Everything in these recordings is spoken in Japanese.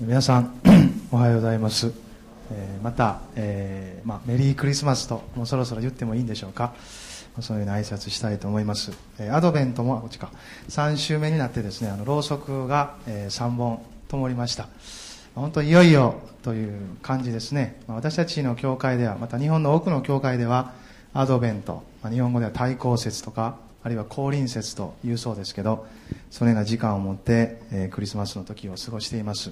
皆さん おはようございます、えー、また、えーまあ、メリークリスマスともうそろそろ言ってもいいんでしょうか。そのように挨拶したいと思います、えー、アドベントもこっちか。3週目になってですねあのろうそくが、えー、3本灯りました。本当いよいよという感じですね、まあ、私たちの教会ではまた日本の多くの教会ではアドベント、まあ、日本語では対抗節とかあるいは降臨節というそうですけどそのような時間を持って、え、クリスマスの時を過ごしています、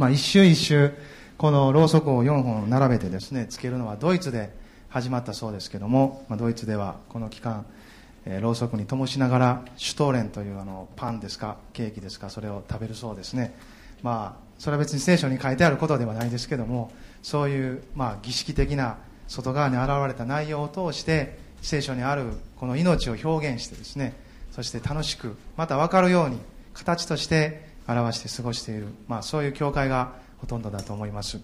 まあ、一周一周このろうそくを4本並べてですねつけるのはドイツで始まったそうですけども、まあ、ドイツではこの期間、えー、ろうそくに灯しながらシュトーレンというあのパンですかケーキですかそれを食べるそうですね。まあそれは別に聖書に書いてあることではないですけどもそういう、まあ、儀式的な外側に現れた内容を通して聖書にあるこの命を表現してですねそして楽しくまた分かるように形として表して過ごしている、まあ、そういう教会がほとんどだと思います、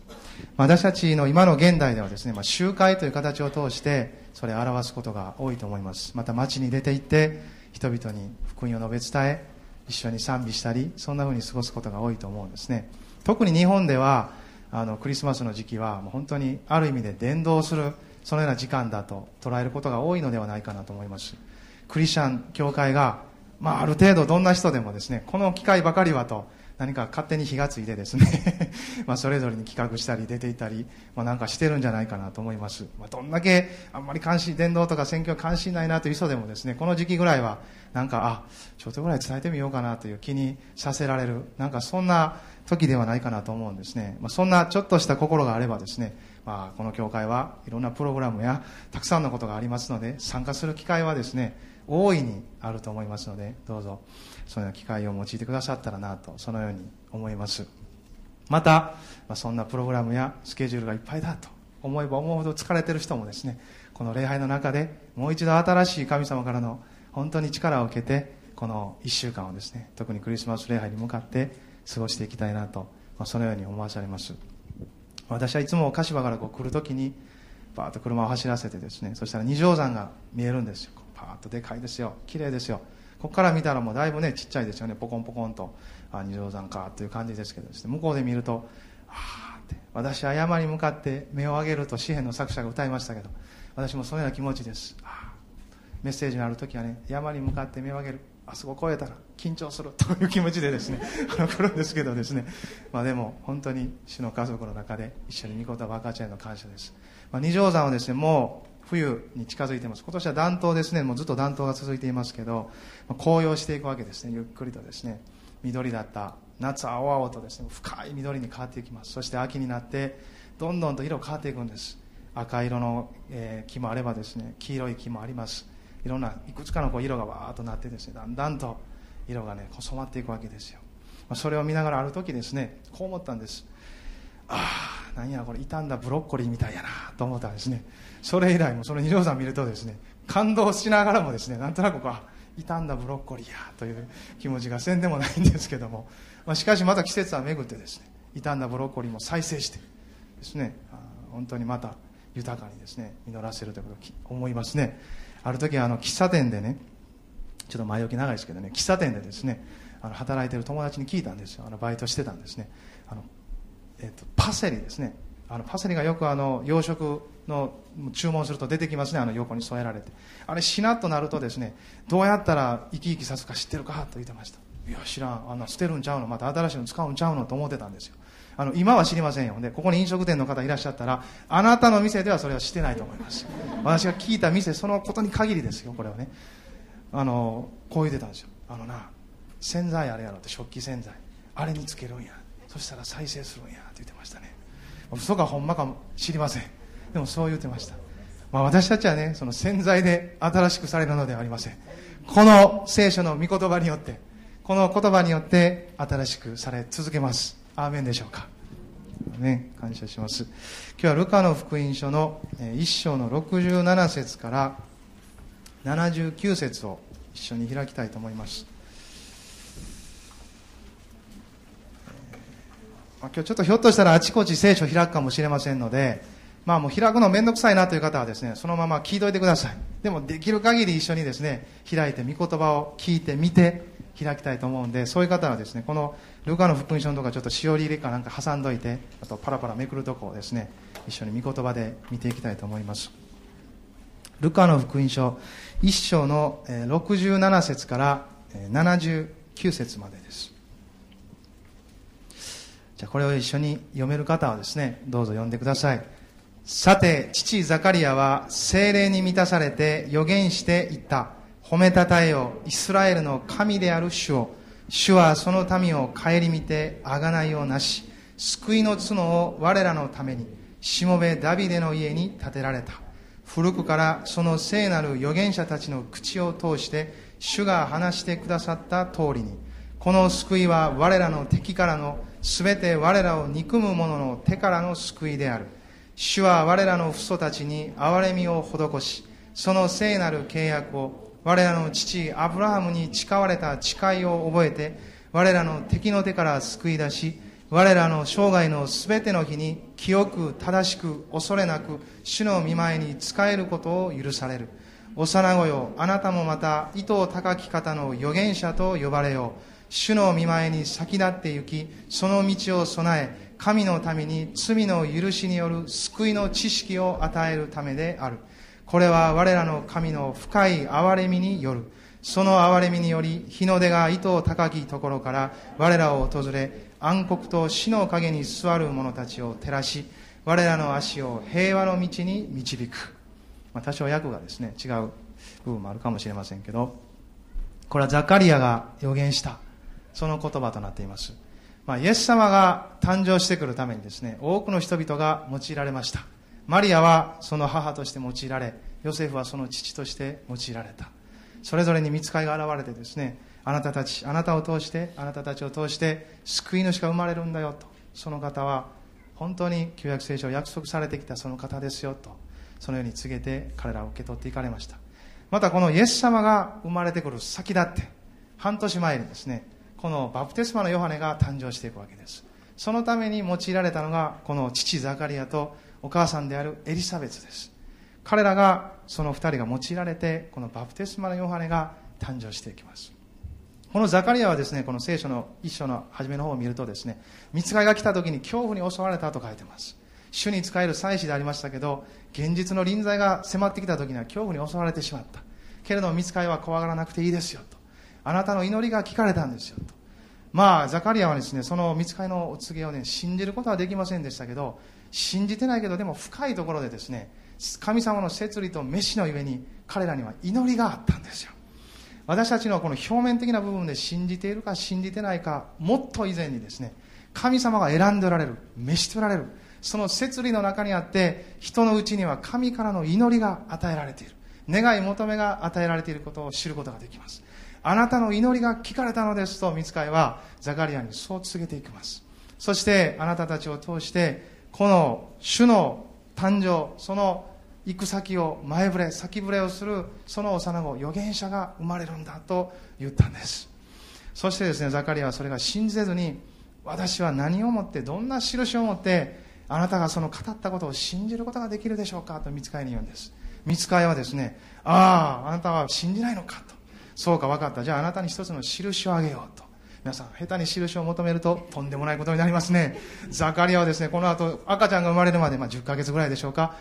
まあ、私たちの今の現代ではですね、まあ、集会という形を通してそれを表すことが多いと思います。また街に出て行って人々に福音を述べ伝え一緒に賛美したりそんなふうに過ごすことが多いと思うんですね。特に日本ではあのクリスマスの時期はもう本当にある意味で伝道するそのような時間だと捉えることが多いのではないかなと思います。クリスチャン教会が、まあ、ある程度どんな人でもですねこの機会ばかりはと何か勝手に火がついてですね まあそれぞれに企画したり出ていたり、まあ、なんかしてるんじゃないかなと思います、まあ、どんだけあんまり関心伝道とか選挙関心ないなという人でもですねこの時期ぐらいはなんかあちょっとぐらい伝えてみようかなという気にさせられるなんかそんな時ではないかなと思うんですね、まあ、そんなちょっとした心があればですねまあ、この教会はいろんなプログラムやたくさんのことがありますので参加する機会はですね大いにあると思いますのでどうぞそのような機会を用いてくださったらなとそのように思います。また、まあ、そんなプログラムやスケジュールがいっぱいだと思えば思うほど疲れてる人もですねこの礼拝の中でもう一度新しい神様からの本当に力を受けてこの1週間をですね特にクリスマス礼拝に向かって過ごしていきたいなと、まあ、そのように思わされます。私はいつも柏からこう来るときにバーッと車を走らせてですねそしたら二条山が見えるんですよ。パーッとでかいですよ。綺麗ですよ。ここから見たらもうだいぶねちっちゃいですよね。ポコンポコンと。あ二条山かという感じですけどですね向こうで見るとああって。私は山に向かって目を上げると詩篇の作者が歌いましたけど私もそういうような気持ちです。メッセージのある時はね山に向かって目を上げる。あそこ越えたら緊張するという気持ちでですね 来るんですけどですね、まあ、でも本当に主の家族の中で一緒に御言葉分かち合いの感謝です、まあ、二条山はですねもう冬に近づいてます。今年は暖冬ですね。もうずっと暖冬が続いていますけど、紅葉していくわけですね。ゆっくりとですね。緑だった夏青々とですね。深い緑に変わっていきます。そして秋になってどんどんと色変わっていくんです。赤色の、え、木もあればですね。黄色い木もあります。いろんないくつかのこう色がわーっとなってですね。だんだんと色がね染まっていくわけですよ。まそれを見ながらある時ですねこう思ったんです。ああ何やこれ傷んだブロッコリーみたいやなと思ったんですね。それ以来もその二条さん見るとですね感動しながらもですねなんとなくこう傷んだブロッコリーやという気持ちがせんでもないんですけども、まあ、しかしまた季節は巡ってですね傷んだブロッコリーも再生してですね本当にまた豊かにですね実らせるということを思いますね。ある時あの喫茶店でねちょっと前置き長いですけどね喫茶店でですねあの働いてる友達に聞いたんですよ。あのバイトしてたんですね。あの、えっと、パセリですね。あのパセリがよくあの洋食の注文すると出てきますねあの横に添えられて。あれしなっとなるとですねどうやったら生き生きさすか知ってるかと言ってました。いや知らんあんな捨てるんちゃうのまた新しいの使うんちゃうのと思ってたんですよ。あの今は知りませんよ。でここに飲食店の方いらっしゃったらあなたの店ではそれはしてないと思います。私が聞いた店そのことに限りですよこれはね。あのこう言ってたんですよ。あのな洗剤あれやろって食器洗剤。あれにつけるんや。そしたら再生するんやって言ってましたね。嘘かほんまかも知りませんでもそう言ってました、まあ、私たちはねその洗剤で新しくされるのではありませんこの聖書の御言葉によってこの言葉によって新しくされ続けますアーメンでしょうか。ね、感謝します。今日はルカの福音書の1章の67節から79節を一緒に開きたいと思います。今日ちょっとひょっとしたらあちこち聖書開くかもしれませんので、まあもう開くのめんどくさいなという方はですね、そのまま聞いといてください。でもできる限り一緒にですね、開いて御言葉を聞いてみて、開きたいと思うんでそういう方はですねこのルカの福音書のとかちょっとしおり入れかなんか挟んどいてあとパラパラめくるとこをですね一緒に御言葉で見ていきたいと思いますルカの福音書1章の67節から79節までですじゃあこれを一緒に読める方はですねどうぞ読んでください。さて父ザカリアは精霊に満たされて予言して言った。褒めたたえよイスラエルの神である主を。主はその民を顧みて贖いをなし。救いの角を我らのために。しもべダビデの家に建てられた。古くからその聖なる預言者たちの口を通して主が話してくださった通りに。この救いは我らの敵からの全て我らを憎む者の手からの救いである。主は我らの父祖たちに憐れみを施しその聖なる契約を我らの父アブラハムに誓われた誓いを覚えて我らの敵の手から救い出し我らの生涯のすべての日に清く正しく恐れなく主の見舞いに仕えることを許される。幼子よあなたもまた意図高き方の預言者と呼ばれよう。主の見舞いに先立って行きその道を備え神のために罪の許しによる救いの知識を与えるためである。これは我らの神の深い憐れみによる。その憐れみにより日の出が意図高きところから我らを訪れ暗黒と死の陰に座る者たちを照らし我らの足を平和の道に導く、まあ、多少訳がですね違う部分もあるかもしれませんけどこれはザカリアが予言した。その言葉となっています、まあ、イエス様が誕生してくるためにですね多くの人々が用いられました。マリアはその母として用いられヨセフはその父として用いられた。それぞれに見つかりが現れてですねあなたたちあなたを通してあなたたちを通して救い主が生まれるんだよと。その方は本当に旧約聖書を約束されてきたその方ですよと。そのように告げて彼らを受け取っていかれました。またこのイエス様が生まれてくる先だって半年前にですねこのバプテスマのヨハネが誕生していくわけです。そのために用いられたのがこの父ザカリアとお母さんであるエリザベツです。彼らがその2人が用いられてこのバプテスマのヨハネが誕生していきます。このザカリアはですねこの聖書の一章の初めの方を見るとですね見つかりが来た時に恐怖に襲われたと書いてます。主に仕える祭司でありましたけど現実の臨在が迫ってきた時には恐怖に襲われてしまった。けれども見つかりは怖がらなくていいですよと。あなたの祈りが聞かれたんですよ。とまあザカリアはですねその見つかりのお告げをね信じることはできませんでしたけど信じてないけどでも深いところでですね神様の摂理と飯のゆえに彼らには祈りがあったんですよ。私たちのこの表面的な部分で信じているか信じてないかもっと以前にですね神様が選んでおられる召しておられるその摂理の中にあって人のうちには神からの祈りが与えられている。願い求めが与えられていることを知ることができます。あなたの祈りが聞かれたのですと見つかいはザカリアにそう告げていきます。そしてあなたたちを通してこの主の誕生その行く先を前触れ先触れをするその幼子預言者が生まれるんだと言ったんです。そしてですねザカリアはそれが信じずに私は何をもってどんな印を持ってあなたがその語ったことを信じることができるでしょうかと見つかいに言うんです。見つかいはですねあああなたは信じないのかと。そうか分かったじゃああなたに一つの印をあげようと皆さん下手に印を求めるととんでもないことになりますねザカリアはですねこの後赤ちゃんが生まれるまで、まあ、10ヶ月ぐらいでしょうか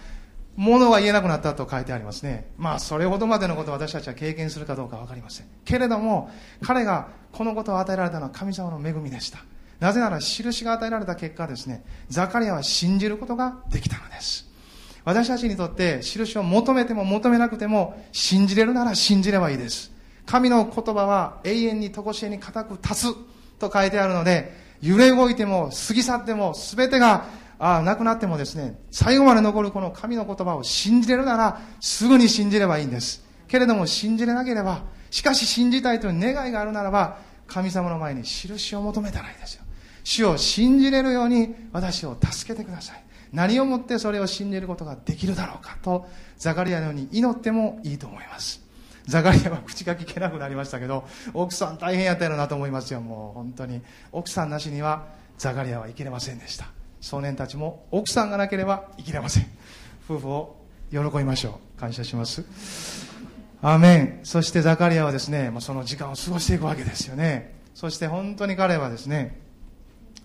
ものが言えなくなったと書いてありますね。まあ、それほどまでのことを私たちは経験するかどうか分かりません。けれども、彼がこのことを与えられたのは神様の恵みでした。なぜなら、印が与えられた結果ですね、ザカリアは信じることができたのです。私たちにとって、印を求めても求めなくても、信じれるなら信じればいいです。神の言葉は永遠に常しえに固く立つと書いてあるので、揺れ動いても過ぎ去っても全てがああ、亡くなってもですね、最後まで残るこの神の言葉を信じれるなら、すぐに信じればいいんです。けれども信じれなければ、しかし信じたいという願いがあるならば、神様の前に印を求めたらいいですよ。主を信じれるように私を助けてください。何をもってそれを信じることができるだろうかと、ザカリアのように祈ってもいいと思います。ザカリアは口が聞けなくなりましたけど、奥さん大変やったやろなと思いますよ、もう本当に。奥さんなしにはザカリアは生きれませんでした。少年たちも奥さんがなければ生きれません。夫婦を喜びましょう。感謝します。アーメン。そしてザカリアはですね、まあ、その時間を過ごしていくわけですよね。そして本当に彼はですね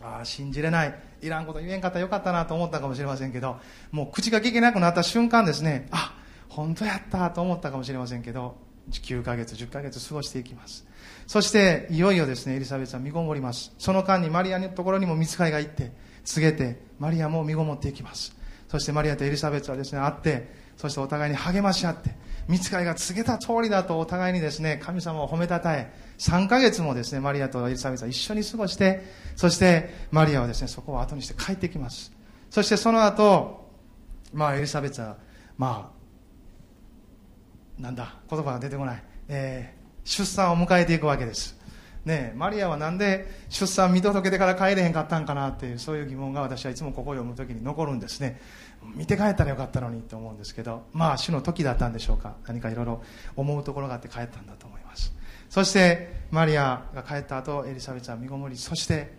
ああ信じれない。いらんこと言えんかったらよかったなと思ったかもしれませんけどもう口が聞けなくなった瞬間ですねあ本当やったと思ったかもしれませんけど9ヶ月10ヶ月過ごしていきます。そしていよいよですねエリザベスは身ごもります。その間にマリアのところにも見つかりが行って告げてマリアも身ごもっていきます。そしてマリアとエリザベスはですね会ってそしてお互いに励まし合って見つかりが告げた通りだとお互いにですね神様を褒めたたえ3ヶ月もですねマリアとエリザベスは一緒に過ごしてそしてマリアはですねそこを後にして帰ってきます。そしてその後まあエリザベスはまあなんだ言葉が出てこない、えー、出産を迎えていくわけです。ねマリアはなんで出産見届けてから帰れへんかったんかなっていうそういう疑問が私はいつもここを読む時に残るんですね。見て帰ったらよかったのにと思うんですけどまあ主の時だったんでしょうか。何かいろいろ思うところがあって帰ったんだと思います。そしてマリアが帰った後エリザベスは身ごもりそして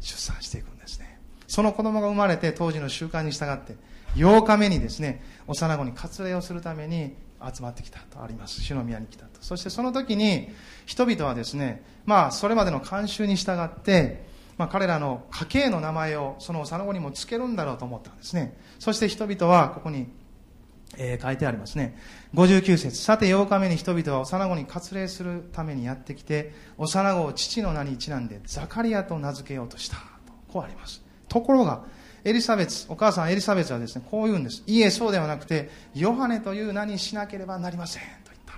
出産していくんですね。その子供が生まれて当時の習慣に従って8日目にですね幼子に割礼をするために集まってきたとあります。主の宮に来たと。そしてその時に人々はですねまあそれまでの慣習に従ってまあ、彼らの家系の名前をその幼子にも付けるんだろうと思ったんですね。そして人々はここに、えー、書いてありますね。59節。さて8日目に人々は幼子に割礼するためにやってきて幼子を父の名にちなんでザカリアと名付けようとした。とこうあります。ところがエリザベスお母さんエリザベスはですねこう言うんです。いえそうではなくてヨハネという名にしなければなりませんと言った。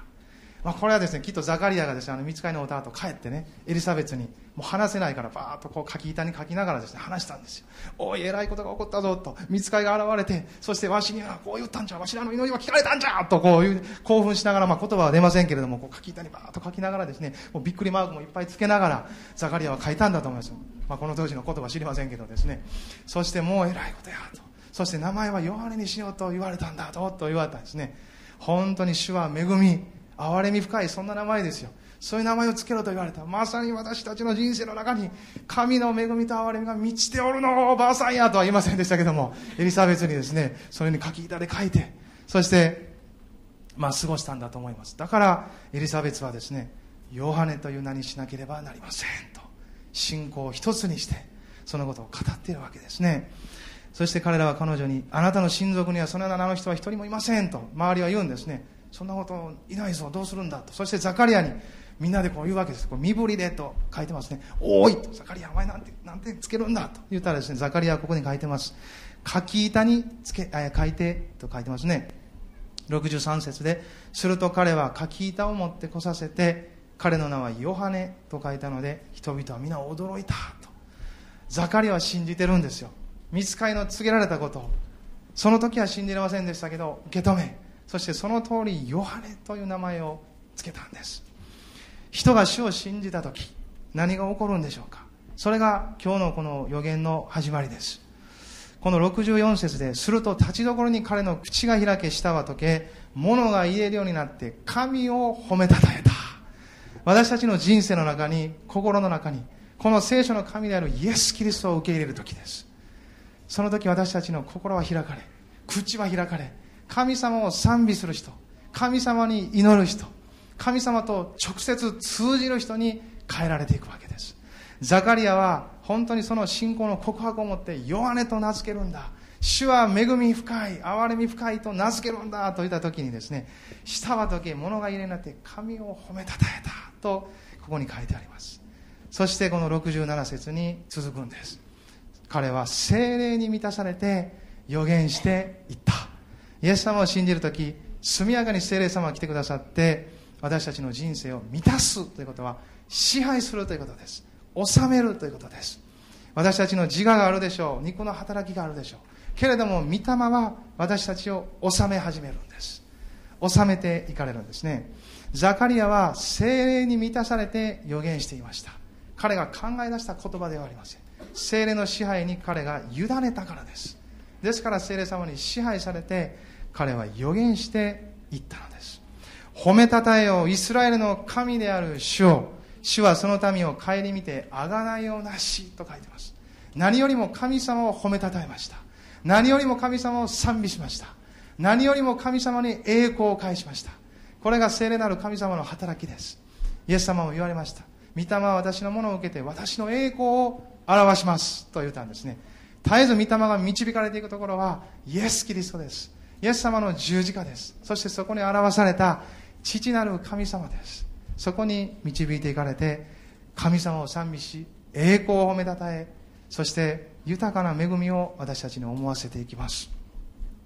まあ、これはですねきっとザカリアがですねあの見つかりの歌と帰ってねエリザベスにもう話せないからバーッとこう書き板に書きながらですね話したんですよ。おい偉いことが起こったぞと見つかりが現れてそしてわしにはこう言ったんじゃ。わしらの祈りは聞かれたんじゃとこういう興奮しながら、まあ、言葉は出ませんけれどもこう書き板にバーッと書きながらですねもうびっくりマークもいっぱいつけながらザカリアは書いたんだと思います、まあ、この当時の言葉知りませんけどですね。そしてもう偉いことやと。そして名前はヨハネにしようと言われたんだとと言われたんですね。本当に主は恵み憐れみ深いそんな名前ですよ。そういう名前を付けろと言われた。まさに私たちの人生の中に神の恵みと憐れみが満ちておるのおばあさんやとは言いませんでしたけども。エリザベスにですねそれに書き板で書いてそしてまあ過ごしたんだと思います。だからエリザベスはですねヨハネという名にしなければなりませんと。信仰を一つにしてそのことを語っているわけですね。そして彼らは彼女にあなたの親族にはそのような名の人は一人もいませんと周りは言うんですね。そんなこといないぞどうするんだと。そしてザカリアにみんなでこう言うわけです。これ身振りでと書いてますね。おいとザカリアお前なんてなんてつけるんだと。言ったらですねザカリアはここに書いてます。書き板につけあ書いてと書いてますね。63節ですると彼は書き板を持ってこさせて彼の名はヨハネと書いたので人々は皆驚いたと。ザカリは信じてるんですよ。見つかりの告げられたことその時は信じれませんでしたけど受け止め。そしてその通りヨハネという名前を付けたんです。人が主を信じた時何が起こるんでしょうか。それが今日のこの予言の始まりです。この64節ですると立ちどころに彼の口が開け舌は溶け物が言えるようになって神を褒めたたえた。私たちの人生の中に心の中にこの聖書の神であるイエス・キリストを受け入れる時です。その時私たちの心は開かれ口は開かれ神様を賛美する人神様に祈る人神様と直接通じる人に変えられていくわけです。ザカリアは本当にその信仰の告白を持って弱音と名付けるんだ。主は恵み深い憐れみ深いと名付けるんだと言った時にですね舌は時計物が入れになって神を褒めたたえたとここに書いてあります。そしてこの67節に続くんです。彼は精霊に満たされて予言していった。イエス様を信じる時速やかに聖霊様が来てくださって私たちの人生を満たすということは支配するということです。治めるということです。私たちの自我があるでしょう。肉の働きがあるでしょう。けれども御霊は私たちを治め始めるんです。治めていかれるんですね。ザカリアは精霊に満たされて予言していました。彼が考え出した言葉ではありません。精霊の支配に彼が委ねたからです。ですから精霊様に支配されて彼は予言していったのです。褒めたたえよイスラエルの神である主を主はその民を顧みてあがないようなしと書いてます。何よりも神様を褒めたたえました。何よりも神様を賛美しました。何よりも神様に栄光を返しました。これが聖霊なる神様の働きです。イエス様も言われました。御霊は私のものを受けて私の栄光を表します。と言ったんですね。絶えず御霊が導かれていくところはイエス・キリストです。イエス様の十字架です。そしてそこに表された父なる神様です。そこに導いていかれて神様を賛美し栄光を褒めたたえそして豊かな恵みを私たちに思わせていきます。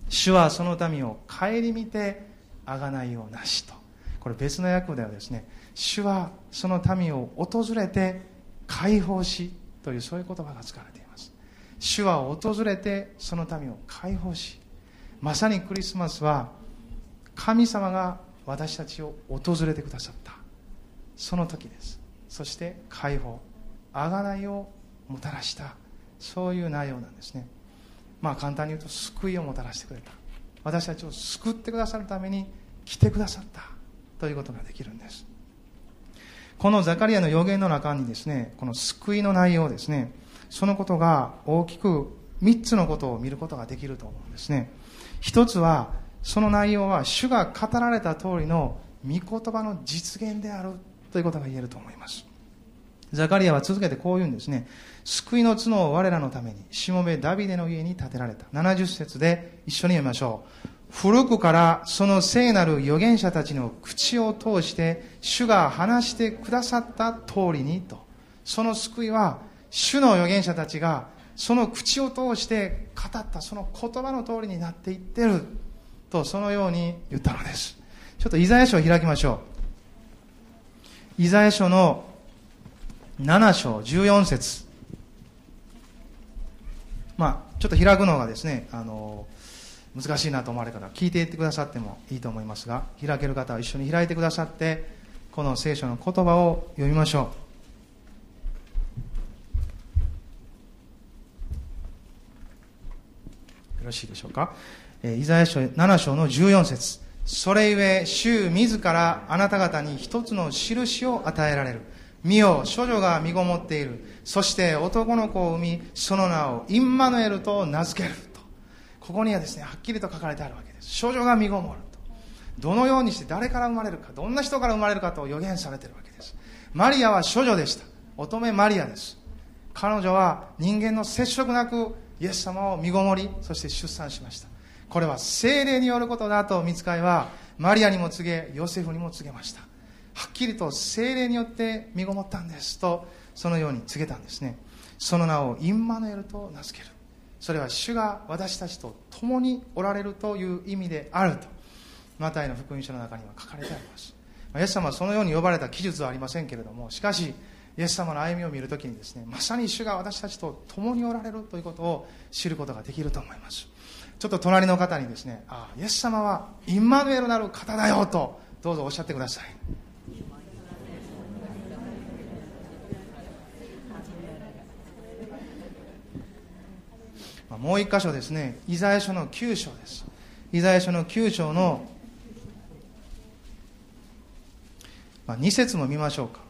主はその民を顧みてあがないようなしと。これ別の訳ではですね主はその民を訪れて解放しというそういう言葉が使われています。主は訪れてその民を解放しまさにクリスマスは神様が私たちを訪れてくださった。その時です。そして解放贖いをもたらした。そういう内容なんですね。まあ簡単に言うと救いをもたらしてくれた。私たちを救ってくださるために来てくださった。ということができるんです。このザカリアの予言の中にですねこの救いの内容ですねそのことが大きく3つのことを見ることができると思うんですね。一つはその内容は主が語られた通りの御言葉の実現であるということが言えると思います。ザカリアは続けてこう言うんですね。救いの角を我らのためにしもべダビデの家に建てられた。70節で一緒に読みましょう。古くからその聖なる預言者たちの口を通して主が話してくださった通りにと。その救いは主の預言者たちがその口を通して語った。その言葉の通りになっていってると。そのように言ったのです。ちょっとイザヤ書を開きましょう。イザヤ書の7章14節。まあちょっと開くのがですねあの難しいなと思われる方聞いていってくださってもいいと思いますが開ける方は一緒に開いてくださってこの聖書の言葉を読みましょう。よろしいでしょうか、えー、イザヤ書7章の14節。それゆえ主自らあなた方に一つの印を与えられる。見よ処女が身ごもっている。そして男の子を産みその名をインマヌエルと名付けると。ここにはですねはっきりと書かれてあるわけです。処女が身ごもると。どのようにして誰から生まれるかどんな人から生まれるかと予言されているわけです。マリアは処女でした。乙女マリアです。彼女は人間の接触なくイエス様を身ごもりそして出産しました。これは精霊によることだと見つかいはマリアにも告げヨセフにも告げました。はっきりと精霊によって身ごもったんですとそのように告げたんですね。その名をインマヌエルと名付ける。それは主が私たちと共におられるという意味であると。マタイの福音書の中には書かれてあります。イエス様はそのように呼ばれた記述はありませんけれどもしかしイエス様の歩みを見るときにですねまさに主が私たちと共におられるということを知ることができると思います。ちょっと隣の方にですねああイエス様はインマヌエルなる方だよとどうぞおっしゃってください。もう一箇所ですね。イザヤ書の9章です。イザヤ書の9章の、まあ、2節も見ましょうか。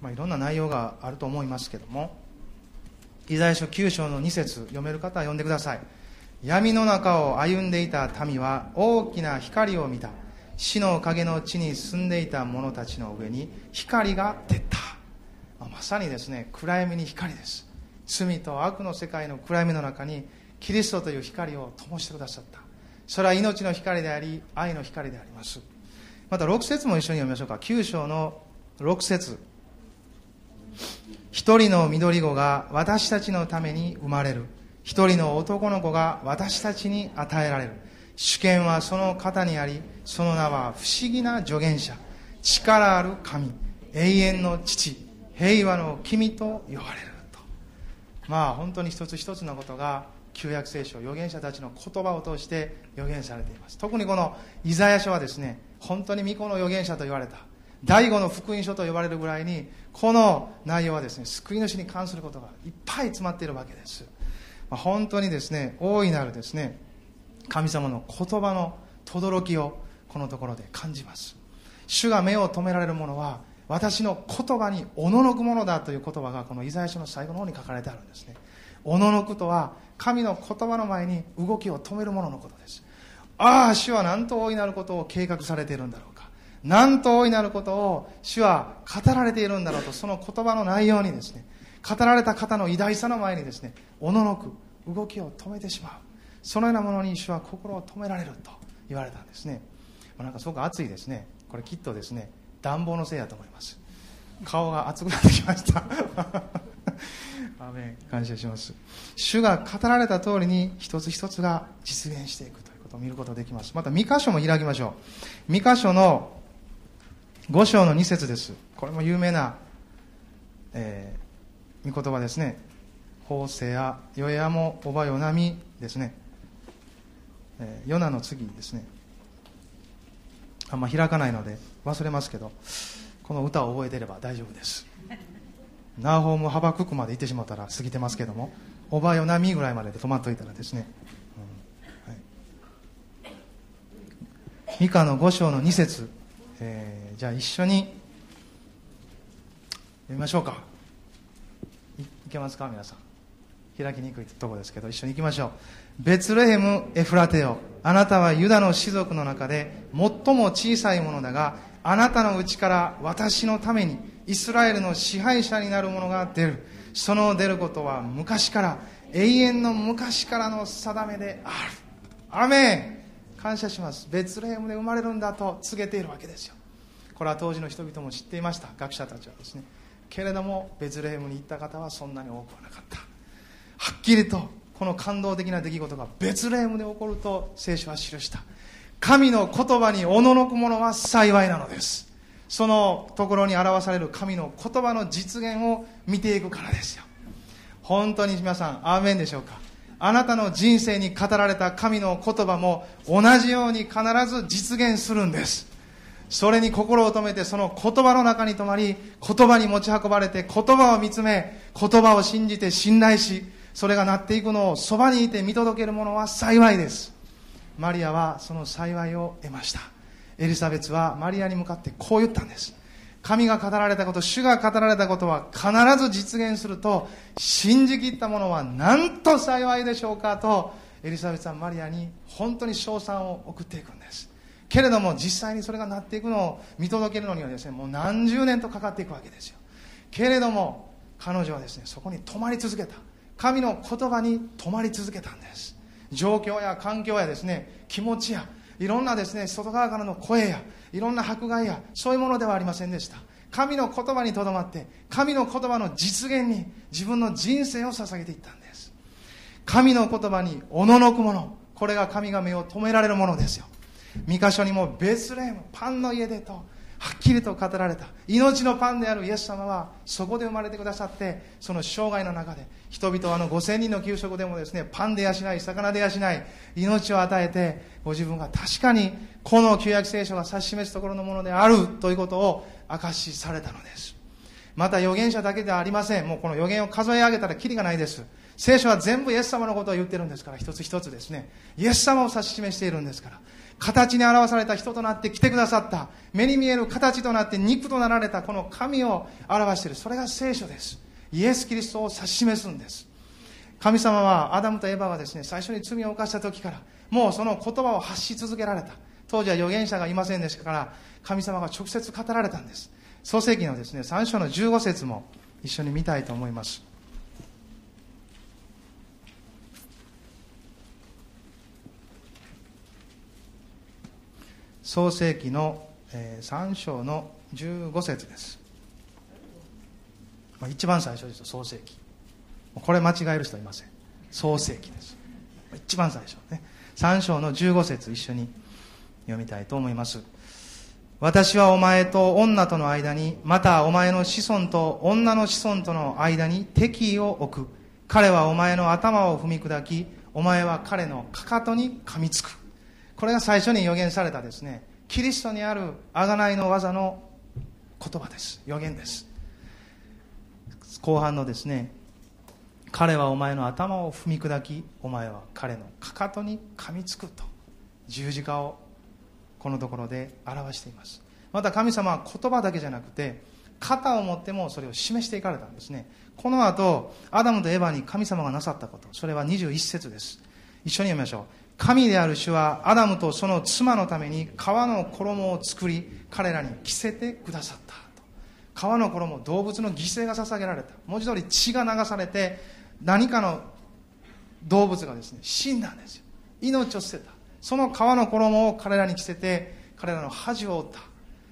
まあ、いろんな内容があると思いますけども。イザヤ書9章の2節読める方は読んでください。闇の中を歩んでいた民は大きな光を見た。死の影の地に住んでいた者たちの上に光が照った、まあ、まさにですね暗闇に光です。罪と悪の世界の暗闇の中にキリストという光を灯してくださった。それは命の光であり愛の光であります。また6節も一緒に読みましょうか。9章の6節。一人の緑子が私たちのために生まれる。一人の男の子が私たちに与えられる。主権はその方にありその名は不思議な助言者。力ある神永遠の父平和の君と呼ばれる。まあ本当に一つ一つのことが旧約聖書預言者たちの言葉を通して予言されています。特にこのイザヤ書はですね本当に巫女の預言者と言われた。第五の福音書と呼ばれるぐらいにこの内容はですね救い主に関することがいっぱい詰まっているわけです、まあ、本当にですね大いなるですね神様の言葉の轟きをこのところで感じます。主が目を留められるものは私の言葉におののくものだという言葉がこのイザヤ書の最後の方に書かれてあるんですね。おののくとは神の言葉の前に動きを止めるもののことです。ああ主は何と大いなることを計画されているんだろうか。何と大いなることを主は語られているんだろうとその言葉の内容にですね語られた方の偉大さの前にですねおののく動きを止めてしまう。そのようなものに主は心を止められると言われたんですね。なんかすごく暑いですね。これきっとですね暖房のせいだと思います。顔が熱くなってきました。アメ感謝します。主が語られた通りに一つ一つが実現していくということを見ることができます。また2箇所も開きましょう。2箇所の5章の2節です。これも有名な、えー、御言葉ですね。法政やヨエアもおばよなみですね、えー、ヨナの次ですね。あんま開かないので忘れますけどこの歌を覚えてれば大丈夫です。ナーホームハバククまで行ってしまったら過ぎてますけどもおばよなみぐらいまでで止まっといたらですね、うんはい、ミカの5章の2節、えー、じゃあ一緒に読みましょうか。いいけますか？皆さん。開きにくいところですけど一緒に行きましょう。ベツレヘム・エフラテオ。あなたはユダの士族の中で最も小さいものだがあなたのうちから私のためにイスラエルの支配者になる者が出る。その出ることは昔から永遠の昔からの定めである。アメン。感謝します。ベツレヘムで生まれるんだと告げているわけですよ。これは当時の人々も知っていました。学者たちはですね。けれどもベツレヘムに行った方はそんなに多くはなかった。はっきりとこの感動的な出来事がベツレヘムで起こると聖書は記した。神の言葉におののく者は幸いなのです。そのところに表される神の言葉の実現を見ていくからですよ。本当に皆さんアーメンでしょうか？あなたの人生に語られた神の言葉も同じように必ず実現するんです。それに心を止めてその言葉の中に止まり言葉に持ち運ばれて言葉を見つめ言葉を信じて信頼しそれがなっていくのをそばにいて見届ける者は幸いです。マリアはその幸いを得ました。エリザベスはマリアに向かってこう言ったんです。神が語られたこと主が語られたことは必ず実現すると信じきった者はなんと幸いでしょうかとエリザベスはマリアに本当に称賛を送っていくんです。けれども実際にそれがなっていくのを見届けるのにはですねもう何十年とかかっていくわけですよ。けれども彼女はですねそこに止まり続けた。神の言葉に止まり続けたんです。状況や環境やですね気持ちやいろんなですね外側からの声やいろんな迫害やそういうものではありませんでした。神の言葉にとどまって神の言葉の実現に自分の人生を捧げていったんです。神の言葉におののくものこれが神が目を止められるものですよ。三箇所にもベスレームパンの家でとはっきりと語られた。命のパンであるイエス様はそこで生まれてくださってその生涯の中で人々はあの5000人の給食でもですねパンで養い魚で養い命を与えてご自分が確かにこの旧約聖書が指し示すところのものであるということを証しされたのです。また預言者だけではありません。もうこの預言を数え上げたらきりがないです。聖書は全部イエス様のことを言ってるんですから一つ一つですね。イエス様を指し示しているんですから。形に表された人となって来てくださった。目に見える形となって肉となられたこの神を表している。それが聖書です。イエス・キリストを指し示すんです。神様はアダムとエバはですね最初に罪を犯した時からもうその言葉を発し続けられた。当時は預言者がいませんでしたから神様が直接語られたんです。創世記のですね3章の15節も一緒に見たいと思います。創世記の3章の15節です、まあ、一番最初です創世記。これ間違える人いません。創世記です。一番最初ね。3章の15節一緒に読みたいと思います。私はお前と女との間にまたお前の子孫と女の子孫との間に敵意を置く。彼はお前の頭を踏み砕きお前は彼のかかとに噛みつく。これが最初に予言されたですねキリストにある贖いの技の言葉です。予言です。後半のですね彼はお前の頭を踏み砕きお前は彼のかかとに噛みつくと十字架をこのところで表しています。また神様は言葉だけじゃなくて肩を持ってもそれを示していかれたんですね。この後アダムとエヴァに神様がなさったことそれは21節です。一緒に読みましょう。神である主はアダムとその妻のために革の衣を作り彼らに着せてくださった革の衣動物の犠牲が捧げられた。文字通り血が流されて何かの動物がですね死んだんですよ。命を捨てた。その革の衣を彼らに着せて彼らの恥を負った。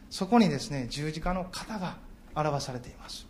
そこにですね十字架の型が表されています。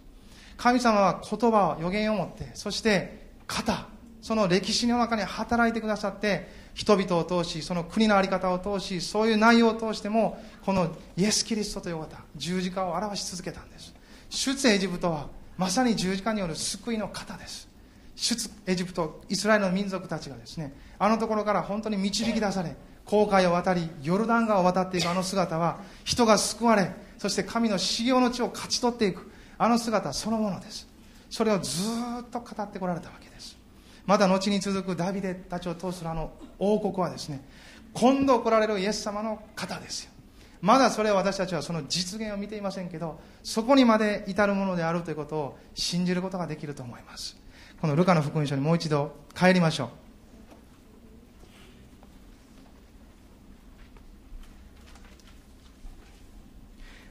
神様は言葉を予言を持ってそして型その歴史の中に働いてくださって人々を通しその国の在り方を通しそういう内容を通してもこのイエス・キリストという方十字架を表し続けたんです。出エジプトはまさに十字架による救いの方です。出エジプトイスラエルの民族たちがですねあのところから本当に導き出され航海を渡りヨルダン川を渡っていくあの姿は人が救われそして神の修行の地を勝ち取っていくあの姿そのものです。それをずっと語ってこられたわけです。また後に続くダビデたちを通すあの王国はですね今度来られるイエス様の方ですよ。まだそれは私たちはその実現を見ていませんけどそこにまで至るものであるということを信じることができると思います。このルカの福音書にもう一度帰りましょう。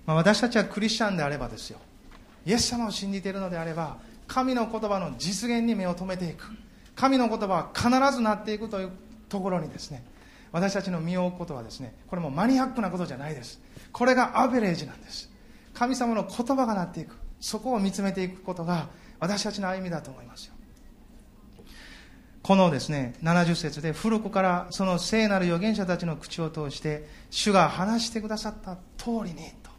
まあ、私たちはクリスチャンであればですよ。イエス様を信じているのであれば神の言葉の実現に目を留めていく。神の言葉は必ずなっていくというところにですね私たちの身を置くことはですねこれもマニアックなことじゃないです。これがアベレージなんです。神様の言葉がなっていく。そこを見つめていくことが私たちの歩みだと思いますよ。このですね70節で古くからその聖なる預言者たちの口を通して主が話してくださった通りにと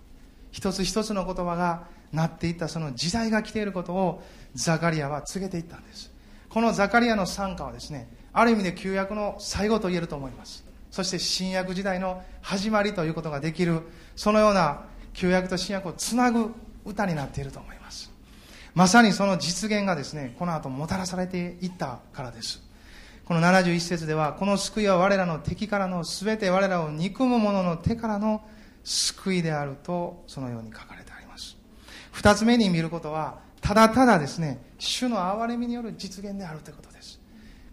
一つ一つの言葉がなっていったその時代が来ていることをザカリアは告げていったんです。このザカリアの参加はですねある意味で旧約の最後と言えると思いますそして新約時代の始まりということができるそのような旧約と新約をつなぐ歌になっていると思いますまさにその実現がですね、この後もたらされていったからです。この71節では、この救いは我らの敵からの全て我らを憎む者の手からの救いであると、そのように書かれてあります。二つ目に見ることは、ただただですね、主の憐れみによる実現であるということです。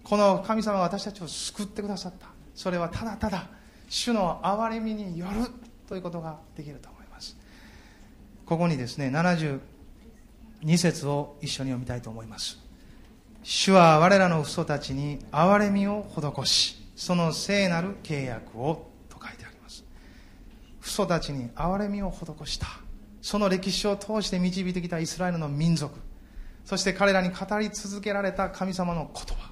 この神様が私たちを救ってくださった。それはただただ、主の憐れみによるということができると思います。ここにですね、72節を一緒に読みたいと思います主は我らの父祖たちに憐れみを施しその聖なる契約をと書いてあります父祖たちに憐れみを施したその歴史を通して導いてきたイスラエルの民族そして彼らに語り続けられた神様の言葉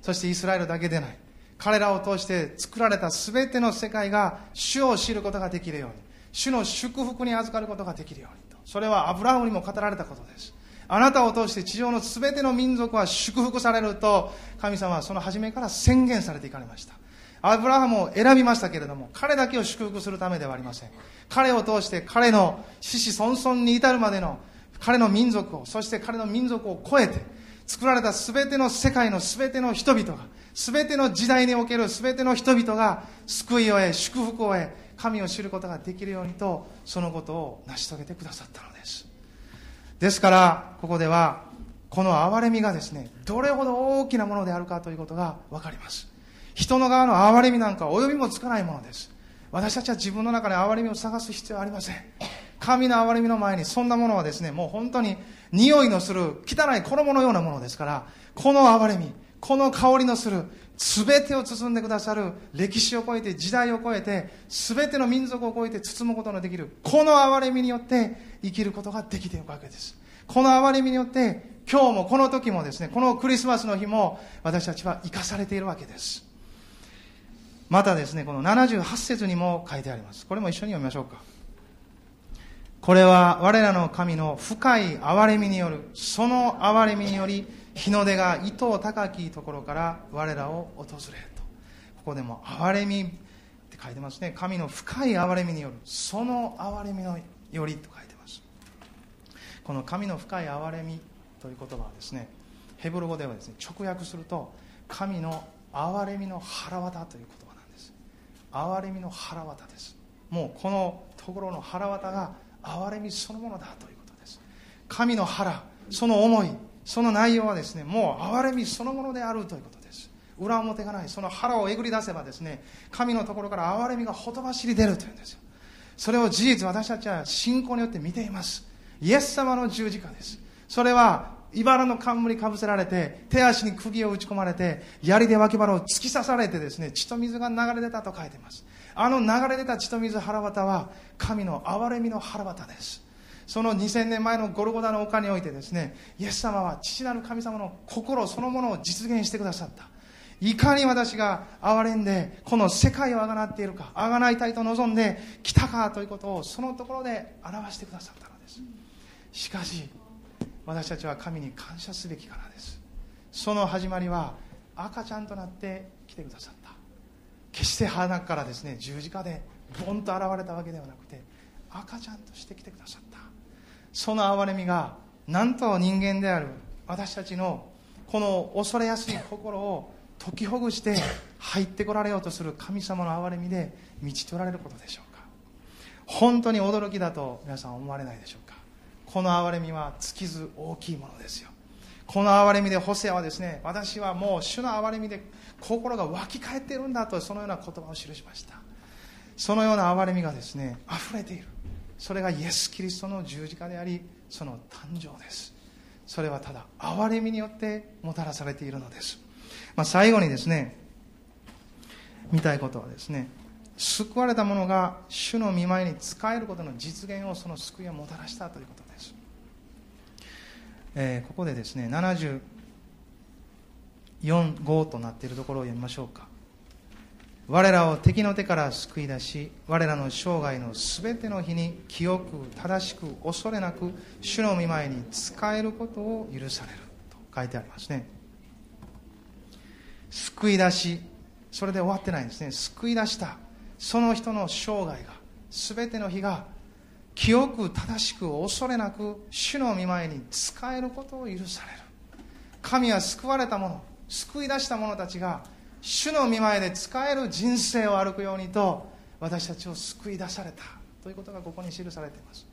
そしてイスラエルだけでない彼らを通して作られた全ての世界が主を知ることができるように主の祝福に預かることができるようにそれはアブラハムにも語られたことです。あなたを通して地上の全ての民族は祝福されると神様はその初めから宣言されていかれました。アブラハムを選びましたけれども彼だけを祝福するためではありません。彼を通して彼の子々孫々に至るまでの彼の民族をそして彼の民族を超えて作られた全ての世界の全ての人々が全ての時代における全ての人々が救いを得祝福を得神を知ることができるようにとそのことを成し遂げてくださったのです。ですからここではこの憐れみがですねどれほど大きなものであるかということが分かります。人の側の憐れみなんか及びもつかないものです。私たちは自分の中で憐れみを探す必要はありません。神の憐れみの前にそんなものはですねもう本当に匂いのする汚い衣のようなものですからこの憐れみこの香りのする全てを包んでくださる歴史を超えて時代を超えて全ての民族を超えて包むことのできるこの憐れみによって生きることができているわけです。この憐れみによって今日もこの時もですねこのクリスマスの日も私たちは生かされているわけです。またですねこの78節にも書いてあります。これも一緒に読みましょうか。これは我らの神の深い憐れみによるその憐れみにより日の出が糸高きところから我らを訪れと。ここでも憐れみって書いてますね。神の深い憐れみによるその憐れみのよりと書いてます。この神の深い憐れみという言葉はですねヘブル語ではですね直訳すると神の憐れみの腹渡という言葉。憐れみの腹渡です。もうこのところの腹渡が憐れみそのものだということです。神の腹その思いその内容はですねもう憐れみそのものであるということです。裏表がないその腹をえぐり出せばですね神のところから憐れみがほとばしり出るというんですよ。それを事実私たちは信仰によって見ています。イエス様の十字架です。それは茨の冠かぶせられて手足に釘を打ち込まれて槍で脇腹を突き刺されてですね血と水が流れ出たと書いてます。あの流れ出た血と水腹渡は神の憐れみの腹渡です。その2000年前のゴルゴダの丘においてですねイエス様は父なる神様の心そのものを実現してくださった。いかに私が憐れんでこの世界をあがなっているかあがないたいと望んで来たかということをそのところで表してくださったのです。しかし私たちは神に感謝すべきからです。その始まりは赤ちゃんとなって来てくださった。決して花からですね十字架でボンと現れたわけではなくて赤ちゃんとして来てくださった。その憐れみがなんと人間である私たちのこの恐れやすい心を解きほぐして入ってこられようとする神様の憐れみで満ち取られることでしょうか。本当に驚きだと皆さん思われないでしょうか。この憐れみは尽きず大きいものですよ。この憐れみでホセアはですね私はもう主の憐れみで心が湧き返っているんだとそのような言葉を記しました。そのような憐れみがですね溢れている。それがイエス・キリストの十字架でありその誕生です。それはただ憐れみによってもたらされているのです、まあ、最後にですね見たいことはですね救われた者が主の見舞いに仕えることの実現をその救いをもたらしたということ、えー、ここでですね74.5となっているところを読みましょうか。我らを敵の手から救い出し我らの生涯のすべての日に清く正しく恐れなく主の御前に仕えることを許される。と書いてありますね。救い出しそれで終わってないんですね。救い出した。その人の生涯がすべての日が清く正しく恐れなく主の御前に仕えることを許される。神は救われた者救い出した者たちが主の見前で使える人生を歩くようにと私たちを救い出された。ということがここに記されています。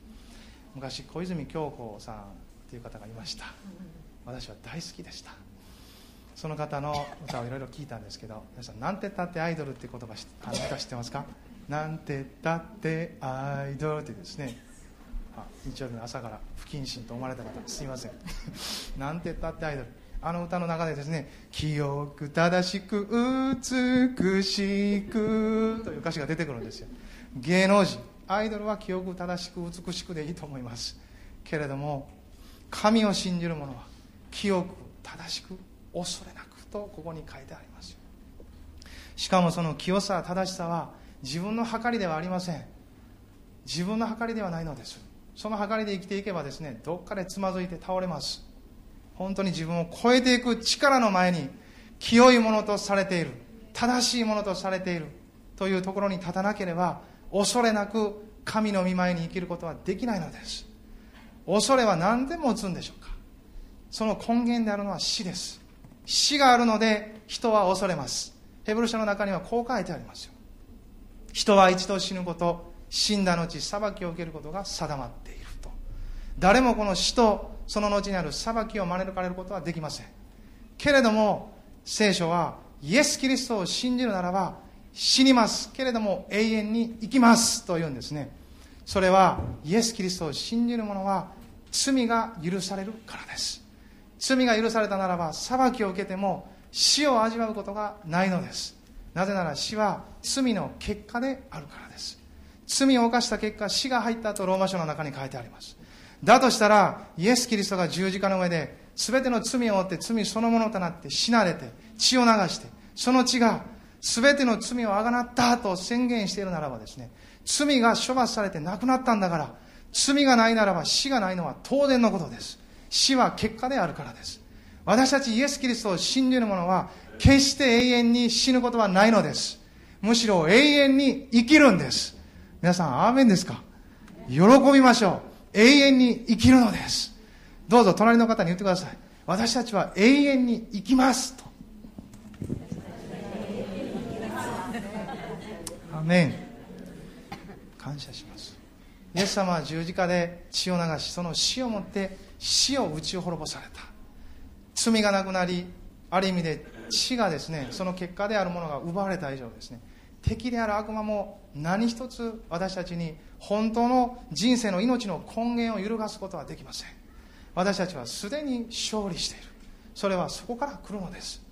昔小泉京子さんという方がいました。私は大好きでした。その方の歌をいろいろ聞いたんですけど皆さん「なんてったってアイドル」っていう言葉あの歌知ってますか？なんてったってアイドルってですね。あ日曜日の朝から不謹慎と思われた方すいません。なんてったってアイドル。あの歌の中でですね「清く正しく美しく」という歌詞が出てくるんですよ。芸能人。アイドルは清く正しく美しくでいいと思います。けれども神を信じる者は清く正しく恐れなくとここに書いてありますしかもその清さ正しさは自分の計りではありません。自分の計りではないのです。その計りで生きていけばですねどっかでつまずいて倒れます。本当に自分を超えていく力の前に清いものとされている正しいものとされているというところに立たなければ恐れなく神の御前に生きることはできないのです。恐れは何で持つんでしょうか。その根源であるのは死です。死があるので人は恐れます。ヘブル書の中にはこう書いてありますよ。人は一度死ぬこと死んだ後裁きを受けることが定まっていると。誰もこの死とその後にある裁きを招かれることはできません。けれども聖書はイエス・キリストを信じるならば死にます。けれども永遠に生きますというんですね。それはイエス・キリストを信じる者は罪が許されるからです。罪が許されたならば裁きを受けても死を味わうことがないのです。なぜなら死は罪の結果であるからです罪を犯した結果死が入ったとローマ書の中に書いてありますだとしたら、イエス・キリストが十字架の上で、全ての罪を負って罪そのものとなって死なれて、血を流して、その血が全ての罪をあがなったと宣言しているならばですね、罪が処罰されてなくなったんだから、罪がないならば死がないのは当然のことです。死は結果であるからです。私たちイエス・キリストを信じる者は、決して永遠に死ぬことはないのです。むしろ永遠に生きるんです。皆さん、アーメンですか？喜びましょう。永遠に生きるのです。どうぞ隣の方に言ってください。私たちは永遠に生きますと。アメン。感謝します。イエス様は十字架で血を流し、その死をもって死を打ち滅ぼされた。罪がなくなり、ある意味で死がですねその結果であるものが奪われた以上ですね敵である悪魔も何一つ私たちに本当の人生の命の根源を揺るがすことはできません。私たちはすでに勝利している。それはそこから来るのです。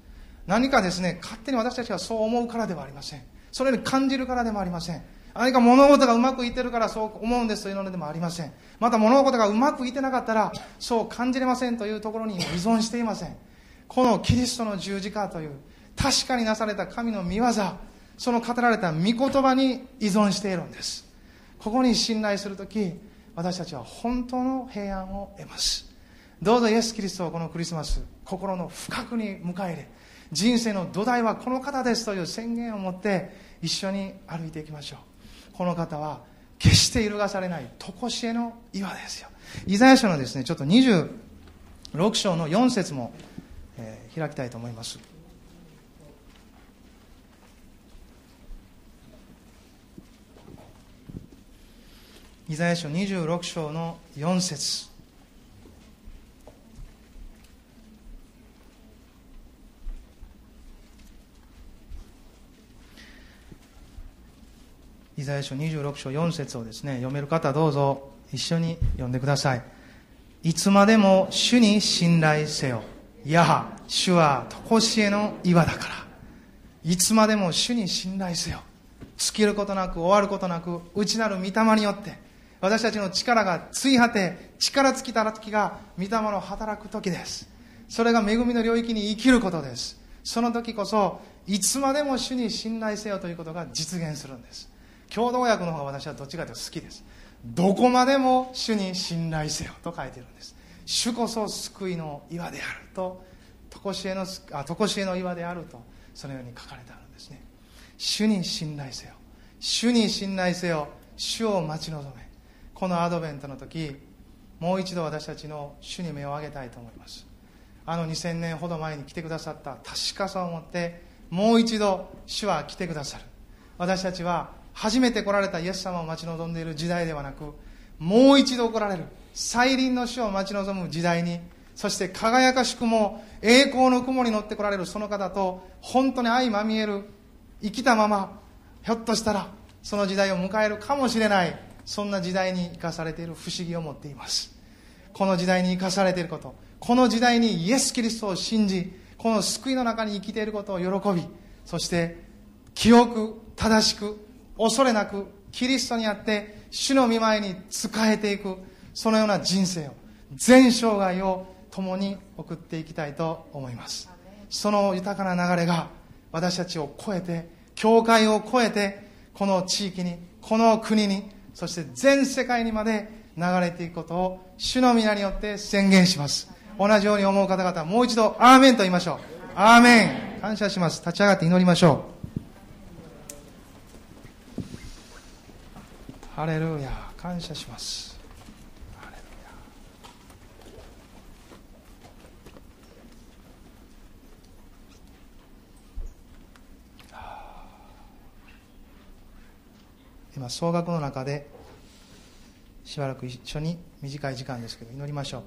何かですね勝手に私たちがそう思うからではありません。それに感じるからでもありません。何か物事がうまくいってるからそう思うんですというのでもありません。また物事がうまくいってなかったらそう感じれませんというところに依存していません。このキリストの十字架という確かになされた神の御業その語られた御言葉に依存しているんです。ここに信頼するとき私たちは本当の平安を得ます。どうぞイエス・キリストをこのクリスマス心の深くに迎え入れ人生の土台はこの方ですという宣言を持って一緒に歩いていきましょう。この方は決して揺るがされない常しえの岩ですよ。イザヤ書のですねちょっと26章の4節も、開きたいと思います。イザヤ書26章の4節。イザヤ書26章4節をですね読める方どうぞ一緒に読んでください。いつまでも主に信頼せよ。やは主は常しえの岩だから。いつまでも主に信頼せよ。尽きることなく終わることなく内なる御霊によって。私たちの力がつい果て力尽きた時が御霊の働く時です。それが恵みの領域に生きることです。その時こそいつまでも主に信頼せよということが実現するんです。共同訳の方が私はどっちかというと好きです。どこまでも主に信頼せよと書いてるんです。主こそ救いの岩であると常しえのあ常しえの岩であるとそのように書かれてあるんですね。主に信頼せよ。主に信頼せよ。主を待ち望め。このアドベントの時もう一度私たちの主に目を上げたいと思います。あの2000年ほど前に来てくださった確かさを持ってもう一度主は来てくださる。私たちは初めて来られたイエス様を待ち望んでいる時代ではなくもう一度来られる再臨の死を待ち望む時代にそして輝かしくも栄光の雲に乗って来られるその方と本当に相まみえる生きたままひょっとしたらその時代を迎えるかもしれないそんな時代に生かされている不思議を持っています。この時代に生かされていることこの時代にイエス・キリストを信じこの救いの中に生きていることを喜びそして記憶正しく恐れなくキリストにあって主の御前に仕えていくそのような人生を全生涯を共に送っていきたいと思います。その豊かな流れが私たちを超えて教会を超えてこの地域にこの国にそして全世界にまで流れていくことを主の皆によって宣言します。同じように思う方々もう一度アーメンと言いましょう。アーメン。感謝します。立ち上がって祈りましょう。ハレルヤ。感謝しますハレルヤ今総額の中でしばらく一緒に短い時間ですけど祈りましょう。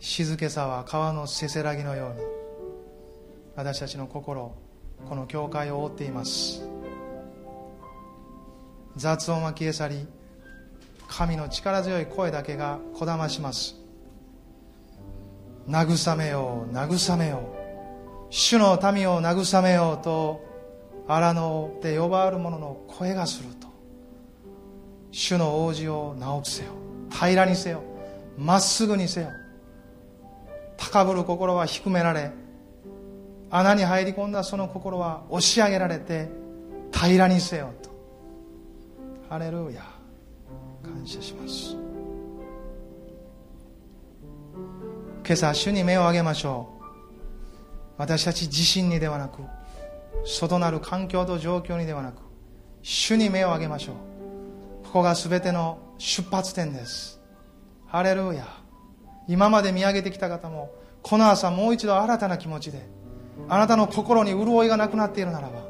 静けさは川のせせらぎのように私たちの心この教会を覆っています。雑音は消え去り神の力強い声だけがこだまします。慰めよう慰めよう。主の民を慰めようと荒野で呼ばわる者の声がすると。主の王子を直せよ。平らにせよ。まっすぐにせよ。高ぶる心は低められ穴に入り込んだその心は押し上げられて平らにせよと。ハレルヤ。感謝します。今朝主に目を上げましょう。私たち自身にではなく外なる環境と状況にではなく主に目を上げましょう。ここが全ての出発点です。ハレルヤ。今まで見上げてきた方もこの朝もう一度新たな気持ちであなたの心に潤いがなくなっているならば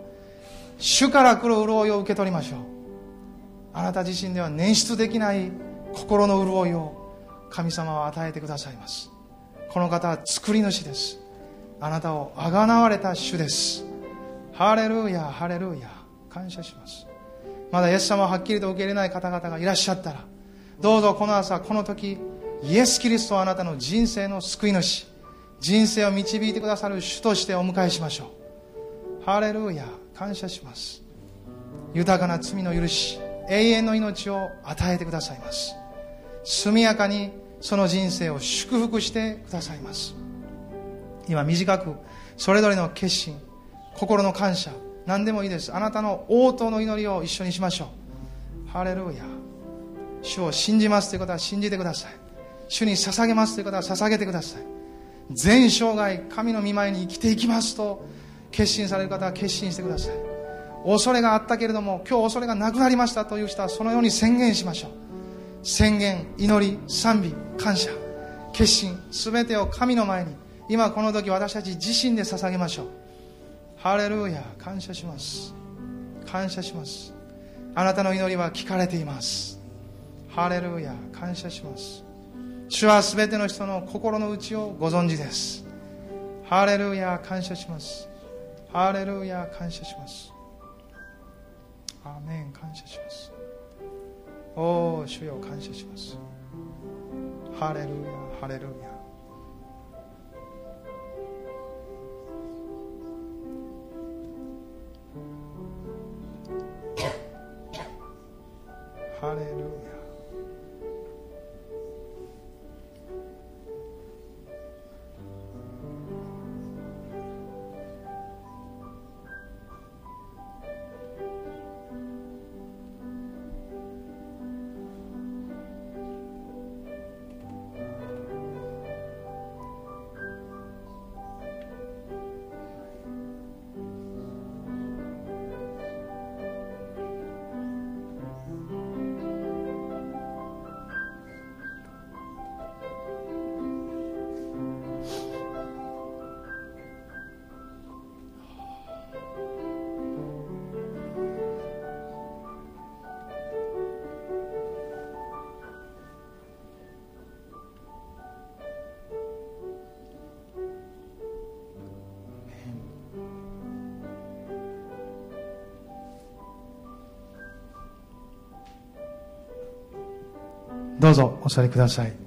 主から来る潤いを受け取りましょう。あなた自身では捻出できない心の潤いを神様は与えてくださいます。この方は作り主です。あなたをあがなわれた主です。ハレルヤハレルヤ。感謝します。まだイエス様をはっきりと受け入れない方々がいらっしゃったらどうぞこの朝この時イエス・キリストをあなたの人生の救い主人生を導いてくださる主としてお迎えしましょう。ハレルヤ感謝します。豊かな罪の許し永遠の命を与えてくださいます。速やかにその人生を祝福してくださいます。今短くそれぞれの決心心の感謝何でもいいです。あなたの応答の祈りを一緒にしましょう。ハレルヤ。主を信じますということは信じてください。主に捧げますということは捧げてください。全生涯神の御前に生きていきますと決心される方は決心してください。恐れがあったけれども今日恐れがなくなりましたという人はそのように宣言しましょう。宣言祈り賛美感謝。決心全てを神の前に今この時私たち自身で捧げましょう。ハレルヤ感謝します。感謝します。あなたの祈りは聞かれています。ハレルヤ感謝します。主は全ての人の心の内をご存知です。ハレルヤ感謝します。ハレルヤ感謝します。アーメン感謝しますおお主よ感謝しますハレルヤハレルヤどうぞお座りください。